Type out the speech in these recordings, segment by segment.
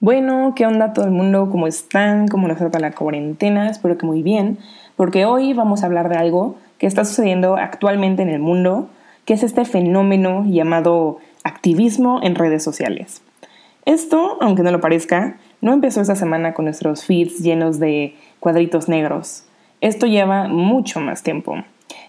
Bueno, ¿qué onda todo el mundo? ¿Cómo están? ¿Cómo les trata la cuarentena? Espero que muy bien, porque hoy vamos a hablar de algo que está sucediendo actualmente en el mundo, que es este fenómeno llamado activismo en redes sociales. Esto, aunque no lo parezca, no empezó esta semana con nuestros feeds llenos de cuadritos negros. Esto lleva mucho más tiempo.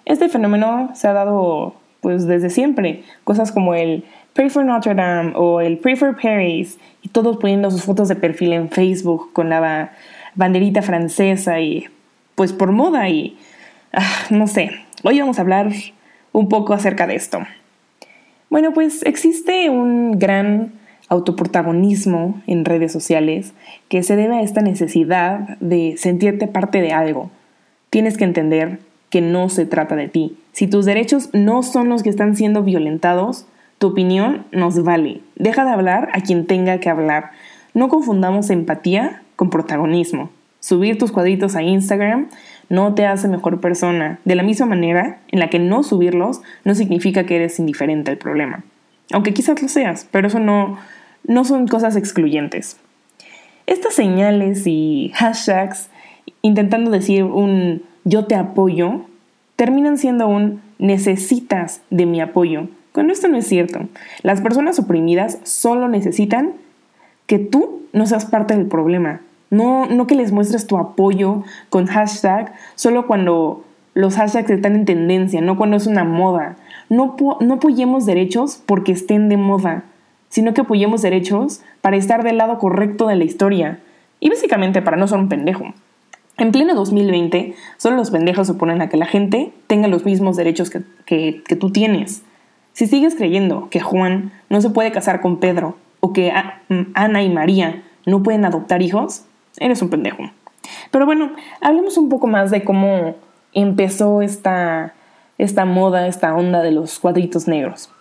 Este fenómeno se ha dado pues desde siempre, cosas como el Pray for Notre Dame o el Pray for Paris y todos poniendo sus fotos de perfil en Facebook con la banderita francesa y pues por moda y ah, no sé, hoy vamos a hablar un poco acerca de esto. Bueno, pues existe un gran autoprotagonismo en redes sociales que se debe a esta necesidad de sentirte parte de algo. Tienes que entender que no se trata de ti. Si tus derechos no son los que están siendo violentados, tu opinión nos vale. Deja de hablar a quien tenga que hablar. No confundamos empatía con protagonismo. Subir tus cuadritos a Instagram no te hace mejor persona, de la misma manera en la que no subirlos no significa que eres indiferente al problema. Aunque quizás lo seas, pero eso no, no son cosas excluyentes. Estas señales y hashtags intentando decir un yo te apoyo terminan siendo un necesitas de mi apoyo cuando esto no es cierto, las personas oprimidas solo necesitan que tú no seas parte del problema. No, no que les muestres tu apoyo con hashtag solo cuando los hashtags están en tendencia, no cuando es una moda. No, no apoyemos derechos porque estén de moda, sino que apoyemos derechos para estar del lado correcto de la historia y básicamente para no ser un pendejo. En pleno 2020, solo los pendejos oponen a que la gente tenga los mismos derechos que, que tú tienes. Si sigues creyendo que Juan no se puede casar con Pedro o que Ana y María no pueden adoptar hijos, eres un pendejo. Pero bueno, hablemos un poco más de cómo empezó esta, esta moda, esta onda de los cuadritos negros.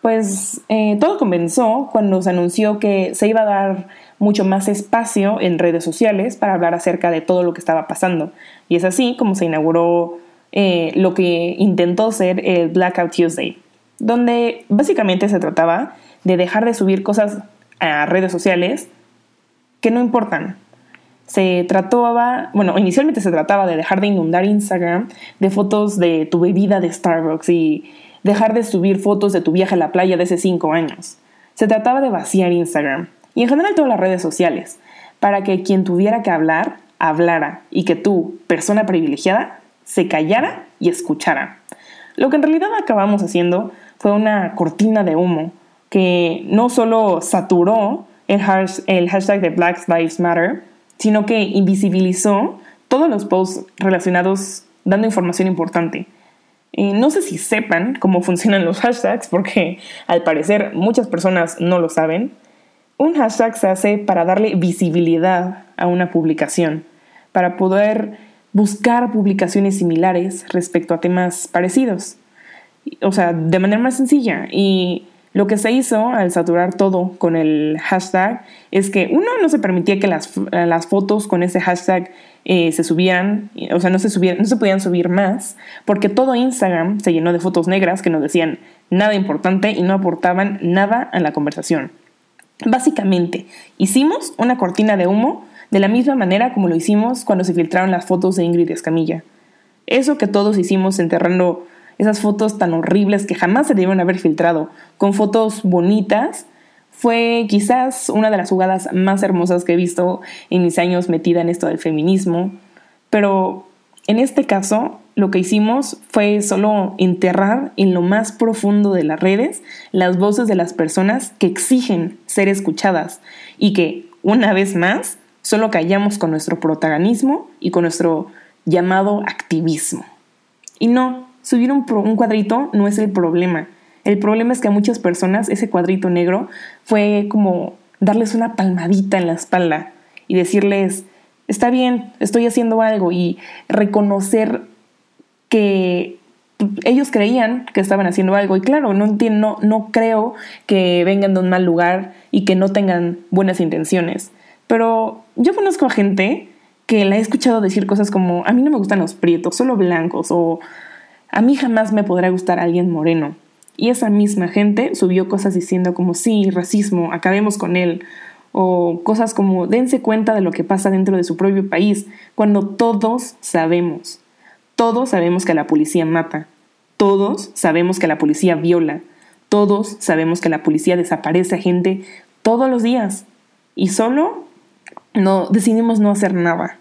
Pues eh, todo comenzó cuando se anunció que se iba a dar mucho más espacio en redes sociales para hablar acerca de todo lo que estaba pasando. Y es así como se inauguró eh, lo que intentó ser el Blackout Tuesday donde básicamente se trataba de dejar de subir cosas a redes sociales que no importan. Se trataba, bueno, inicialmente se trataba de dejar de inundar Instagram de fotos de tu bebida de Starbucks y dejar de subir fotos de tu viaje a la playa de hace cinco años. Se trataba de vaciar Instagram y en general todas las redes sociales para que quien tuviera que hablar, hablara y que tú, persona privilegiada, se callara y escuchara. Lo que en realidad acabamos haciendo fue una cortina de humo que no solo saturó el, hashtag de Black Lives Matter, sino que invisibilizó todos los posts relacionados dando información importante. no sé si sepan cómo funcionan los hashtags, porque al parecer muchas personas no lo saben. Un hashtag se hace para darle visibilidad a una publicación, para poder buscar publicaciones similares respecto a temas parecidos o sea, de manera más sencilla. Y lo que se hizo al saturar todo con el hashtag es que uno no se permitía que las, las fotos con ese hashtag eh, se subieran, o sea, no se, subían, no se podían subir más, porque todo Instagram se llenó de fotos negras que nos decían nada importante y no aportaban nada a la conversación. Básicamente, hicimos una cortina de humo de la misma manera como lo hicimos cuando se filtraron las fotos de Ingrid Escamilla. Eso que todos hicimos enterrando esas fotos tan horribles que jamás se debieron haber filtrado, con fotos bonitas, fue quizás una de las jugadas más hermosas que he visto en mis años metida en esto del feminismo. Pero en este caso, lo que hicimos fue solo enterrar en lo más profundo de las redes las voces de las personas que exigen ser escuchadas y que, una vez más, solo callamos con nuestro protagonismo y con nuestro llamado activismo. Y no, subir un, cuadrito no es el problema. El problema es que a muchas personas ese cuadrito negro fue como darles una palmadita en la espalda y decirles, está bien, estoy haciendo algo y reconocer que ellos creían que estaban haciendo algo y claro, no entiendo, no creo que vengan de un mal lugar y que no tengan buenas intenciones. Pero yo conozco a gente que la he escuchado decir cosas como, a mí no me gustan los prietos, solo blancos o a mí jamás me podrá gustar alguien moreno. Y esa misma gente subió cosas diciendo como sí, racismo, acabemos con él. o cosas como dense cuenta de lo que pasa dentro de su propio país, cuando todos sabemos, todos sabemos que la policía mata, todos sabemos que la policía viola, todos sabemos que la policía desaparece a gente todos los días y solo no decidimos no hacer nada.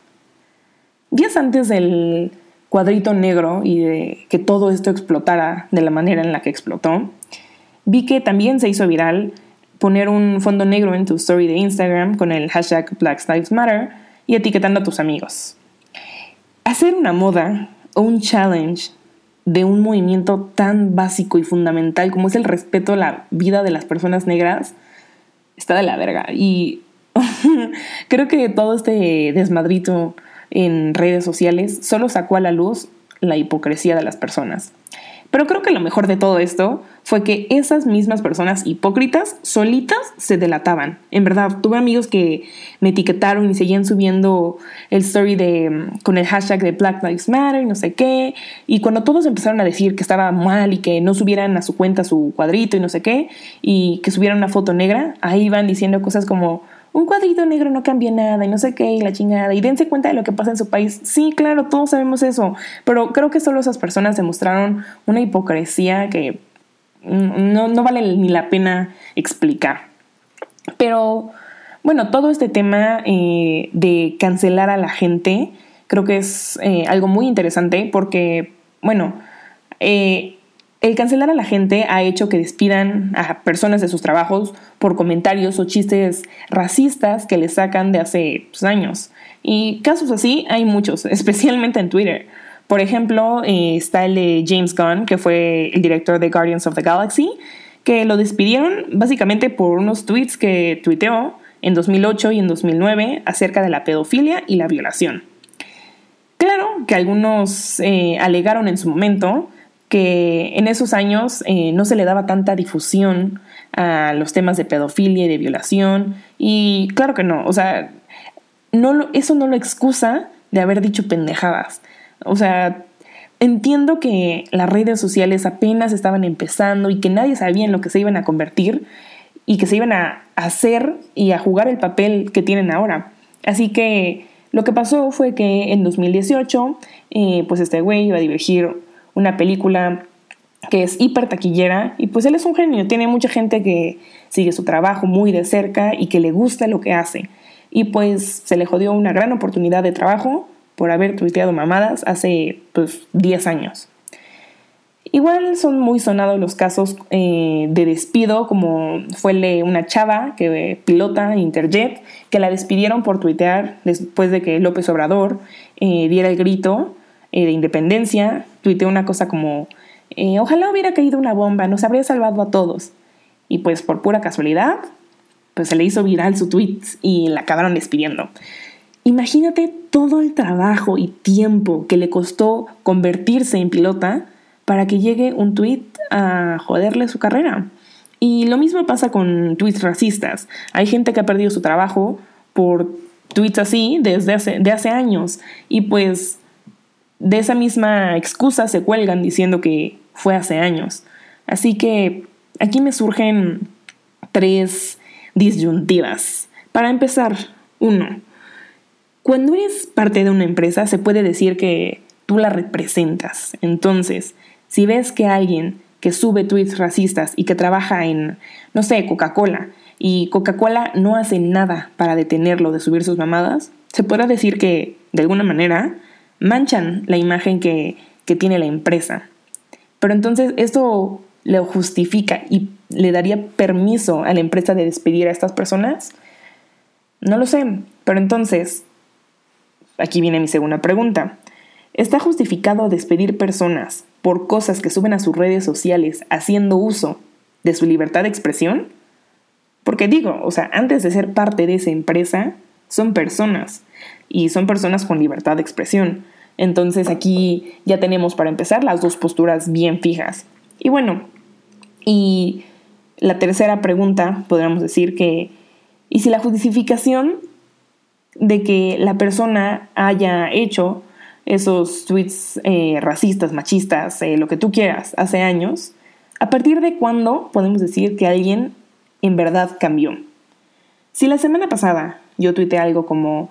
Días antes del cuadrito negro y de que todo esto explotara de la manera en la que explotó, vi que también se hizo viral poner un fondo negro en tu story de Instagram con el hashtag Black Lives Matter y etiquetando a tus amigos. Hacer una moda o un challenge de un movimiento tan básico y fundamental como es el respeto a la vida de las personas negras está de la verga. Y creo que todo este desmadrito en redes sociales solo sacó a la luz la hipocresía de las personas. Pero creo que lo mejor de todo esto fue que esas mismas personas hipócritas solitas se delataban. En verdad, tuve amigos que me etiquetaron y seguían subiendo el story de, mm, con el hashtag de Black Lives Matter y no sé qué. Y cuando todos empezaron a decir que estaba mal y que no subieran a su cuenta su cuadrito y no sé qué, y que subieran una foto negra, ahí iban diciendo cosas como, un cuadrito negro no cambia nada y no sé qué y la chingada y dense cuenta de lo que pasa en su país. Sí, claro, todos sabemos eso, pero creo que solo esas personas demostraron una hipocresía que no, no vale ni la pena explicar. Pero bueno, todo este tema eh, de cancelar a la gente creo que es eh, algo muy interesante porque, bueno, eh, el cancelar a la gente ha hecho que despidan a personas de sus trabajos por comentarios o chistes racistas que les sacan de hace pues, años. Y casos así hay muchos, especialmente en Twitter. Por ejemplo, eh, está el de James Gunn, que fue el director de Guardians of the Galaxy, que lo despidieron básicamente por unos tweets que tuiteó en 2008 y en 2009 acerca de la pedofilia y la violación. Claro que algunos eh, alegaron en su momento que en esos años eh, no se le daba tanta difusión a los temas de pedofilia y de violación. Y claro que no, o sea, no eso no lo excusa de haber dicho pendejadas. O sea, entiendo que las redes sociales apenas estaban empezando y que nadie sabía en lo que se iban a convertir y que se iban a hacer y a jugar el papel que tienen ahora. Así que lo que pasó fue que en 2018, eh, pues este güey iba a dirigir una película que es hiper taquillera y pues él es un genio, tiene mucha gente que sigue su trabajo muy de cerca y que le gusta lo que hace. Y pues se le jodió una gran oportunidad de trabajo por haber tuiteado mamadas hace pues 10 años. Igual son muy sonados los casos eh, de despido, como fue una chava que pilota Interjet, que la despidieron por tuitear después de que López Obrador eh, diera el grito eh, de independencia, tuiteó una cosa como, eh, ojalá hubiera caído una bomba, nos habría salvado a todos. Y pues por pura casualidad, pues se le hizo viral su tweet y la acabaron despidiendo. Imagínate todo el trabajo y tiempo que le costó convertirse en pilota para que llegue un tweet a joderle su carrera. Y lo mismo pasa con tweets racistas. Hay gente que ha perdido su trabajo por tweets así desde hace, de hace años. Y pues de esa misma excusa se cuelgan diciendo que fue hace años. Así que aquí me surgen tres disyuntivas. Para empezar, uno, cuando eres parte de una empresa se puede decir que tú la representas. Entonces, si ves que alguien que sube tweets racistas y que trabaja en, no sé, Coca-Cola, y Coca-Cola no hace nada para detenerlo de subir sus mamadas, se puede decir que, de alguna manera, manchan la imagen que, tiene la empresa. Pero entonces esto lo justifica y le daría permiso a la empresa de despedir a estas personas? No lo sé, pero entonces, aquí viene mi segunda pregunta. ¿Está justificado despedir personas por cosas que suben a sus redes sociales haciendo uso de su libertad de expresión? Porque digo, o sea, antes de ser parte de esa empresa, son personas y son personas con libertad de expresión. Entonces aquí ya tenemos para empezar las dos posturas bien fijas. Y bueno, y la tercera pregunta, podríamos decir que, ¿y si la justificación de que la persona haya hecho esos tweets eh, racistas, machistas, eh, lo que tú quieras, hace años, ¿a partir de cuándo podemos decir que alguien en verdad cambió? Si la semana pasada yo tuiteé algo como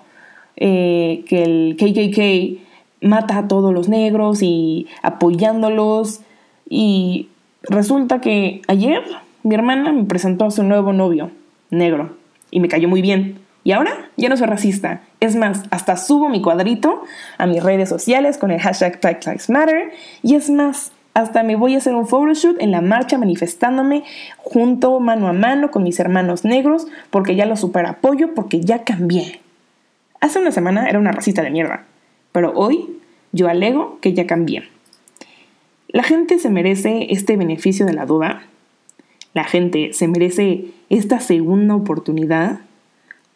eh, que el KKK mata a todos los negros y apoyándolos y resulta que ayer mi hermana me presentó a su nuevo novio, negro, y me cayó muy bien. Y ahora ya no soy racista. Es más, hasta subo mi cuadrito a mis redes sociales con el hashtag Black Lives Matter. Y es más, hasta me voy a hacer un photoshoot en la marcha manifestándome junto mano a mano con mis hermanos negros porque ya los super apoyo porque ya cambié. Hace una semana era una racista de mierda, pero hoy yo alego que ya cambié. La gente se merece este beneficio de la duda. La gente se merece esta segunda oportunidad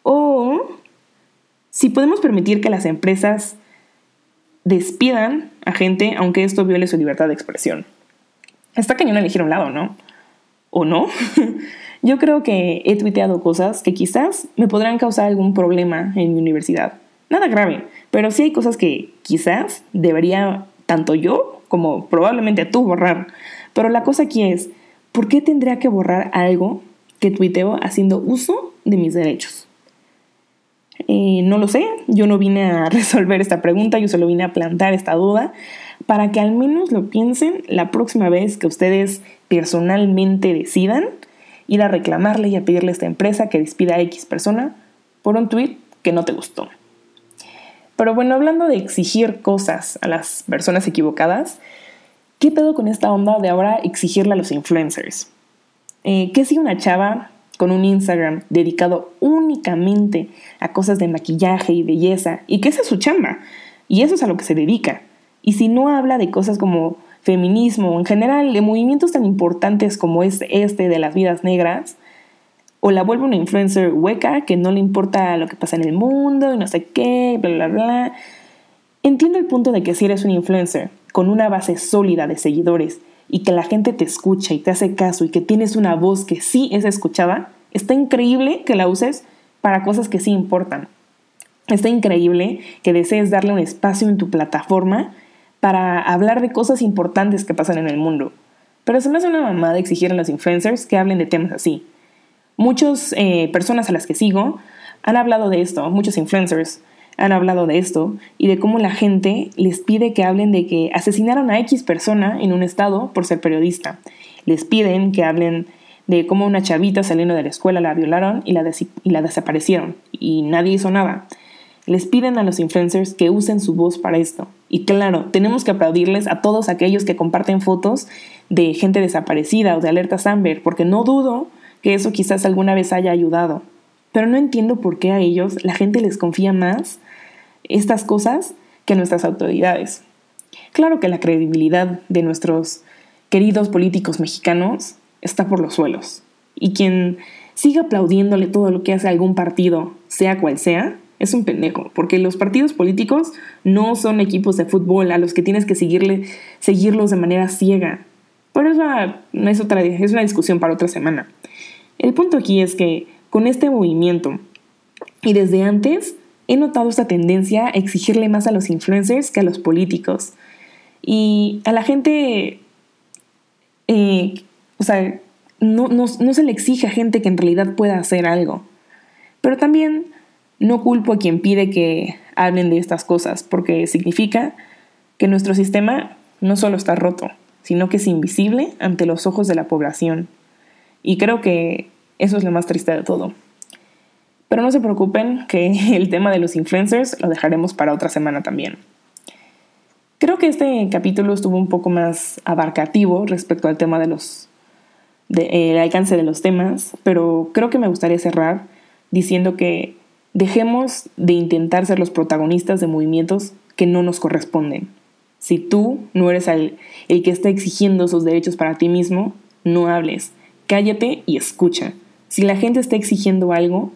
o si podemos permitir que las empresas despidan a gente aunque esto viole su libertad de expresión. Está cañón elegir un lado, ¿no? ¿O no? Yo creo que he tuiteado cosas que quizás me podrán causar algún problema en mi universidad. Nada grave, pero sí hay cosas que quizás debería tanto yo como probablemente tú borrar. Pero la cosa aquí es, ¿por qué tendría que borrar algo que tuiteo haciendo uso de mis derechos? Eh, no lo sé, yo no vine a resolver esta pregunta, yo solo vine a plantar esta duda para que al menos lo piensen la próxima vez que ustedes personalmente decidan ir a reclamarle y a pedirle a esta empresa que despida a X persona por un tweet que no te gustó. Pero bueno, hablando de exigir cosas a las personas equivocadas, ¿qué pedo con esta onda de ahora exigirle a los influencers? Eh, ¿Qué si una chava con un Instagram dedicado únicamente a cosas de maquillaje y belleza, y esa es su chamba, y eso es a lo que se dedica. Y si no habla de cosas como feminismo, en general de movimientos tan importantes como es este de las vidas negras, o la vuelve una influencer hueca que no le importa lo que pasa en el mundo y no sé qué, bla, bla, bla. Entiendo el punto de que si eres un influencer con una base sólida de seguidores y que la gente te escucha y te hace caso y que tienes una voz que sí es escuchada, está increíble que la uses para cosas que sí importan. Está increíble que desees darle un espacio en tu plataforma para hablar de cosas importantes que pasan en el mundo. Pero se me hace una mamada exigir a los influencers que hablen de temas así. Muchas eh, personas a las que sigo han hablado de esto, muchos influencers, han hablado de esto y de cómo la gente les pide que hablen de que asesinaron a X persona en un estado por ser periodista. Les piden que hablen de cómo una chavita saliendo de la escuela la violaron y la, y la desaparecieron y nadie hizo nada. Les piden a los influencers que usen su voz para esto. Y claro, tenemos que aplaudirles a todos aquellos que comparten fotos de gente desaparecida o de alertas Amber, porque no dudo que eso quizás alguna vez haya ayudado. Pero no entiendo por qué a ellos la gente les confía más estas cosas que nuestras autoridades. Claro que la credibilidad de nuestros queridos políticos mexicanos está por los suelos. Y quien siga aplaudiéndole todo lo que hace algún partido, sea cual sea, es un pendejo, porque los partidos políticos no son equipos de fútbol a los que tienes que seguirle, seguirlos de manera ciega. Pero eso es, una discusión para otra semana. El punto aquí es que con este movimiento, y desde antes, he notado esta tendencia a exigirle más a los influencers que a los políticos. Y a la gente, eh, o sea, no, no, se le exige a gente que en realidad pueda hacer algo. Pero también no culpo a quien pide que hablen de estas cosas, porque significa que nuestro sistema no solo está roto, sino que es invisible ante los ojos de la población. Y creo que eso es lo más triste de todo. Pero no se preocupen que el tema de los influencers lo dejaremos para otra semana también. Creo que este capítulo estuvo un poco más abarcativo respecto al tema de los el alcance de los temas, pero creo que me gustaría cerrar diciendo que dejemos de intentar ser los protagonistas de movimientos que no nos corresponden. Si tú no eres el, el que está exigiendo esos derechos para ti mismo, no hables, cállate y escucha. Si la gente está exigiendo algo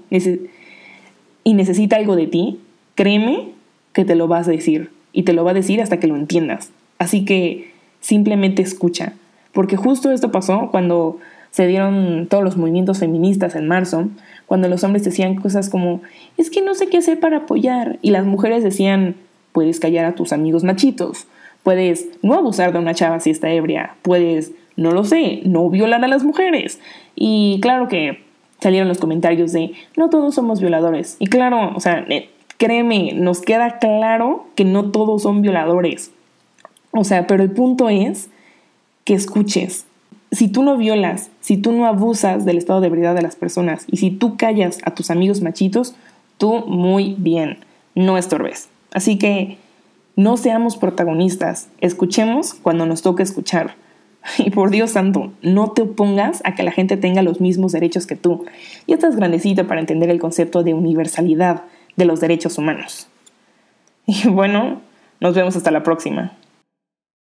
y necesita algo de ti, créeme que te lo vas a decir y te lo va a decir hasta que lo entiendas. Así que simplemente escucha, porque justo esto pasó cuando se dieron todos los movimientos feministas en marzo, cuando los hombres decían cosas como, es que no sé qué hacer para apoyar, y las mujeres decían, puedes callar a tus amigos machitos, puedes no abusar de una chava si está ebria, puedes no lo sé, no violar a las mujeres. Y claro que salieron los comentarios de no todos somos violadores. Y claro, o sea, créeme, nos queda claro que no todos son violadores. O sea, pero el punto es que escuches. Si tú no violas, si tú no abusas del estado de ebriedad de las personas y si tú callas a tus amigos machitos, tú muy bien, no estorbes. Así que no seamos protagonistas, escuchemos cuando nos toque escuchar. Y por Dios santo, no te opongas a que la gente tenga los mismos derechos que tú. Y estás grandecito para entender el concepto de universalidad de los derechos humanos. Y bueno, nos vemos hasta la próxima.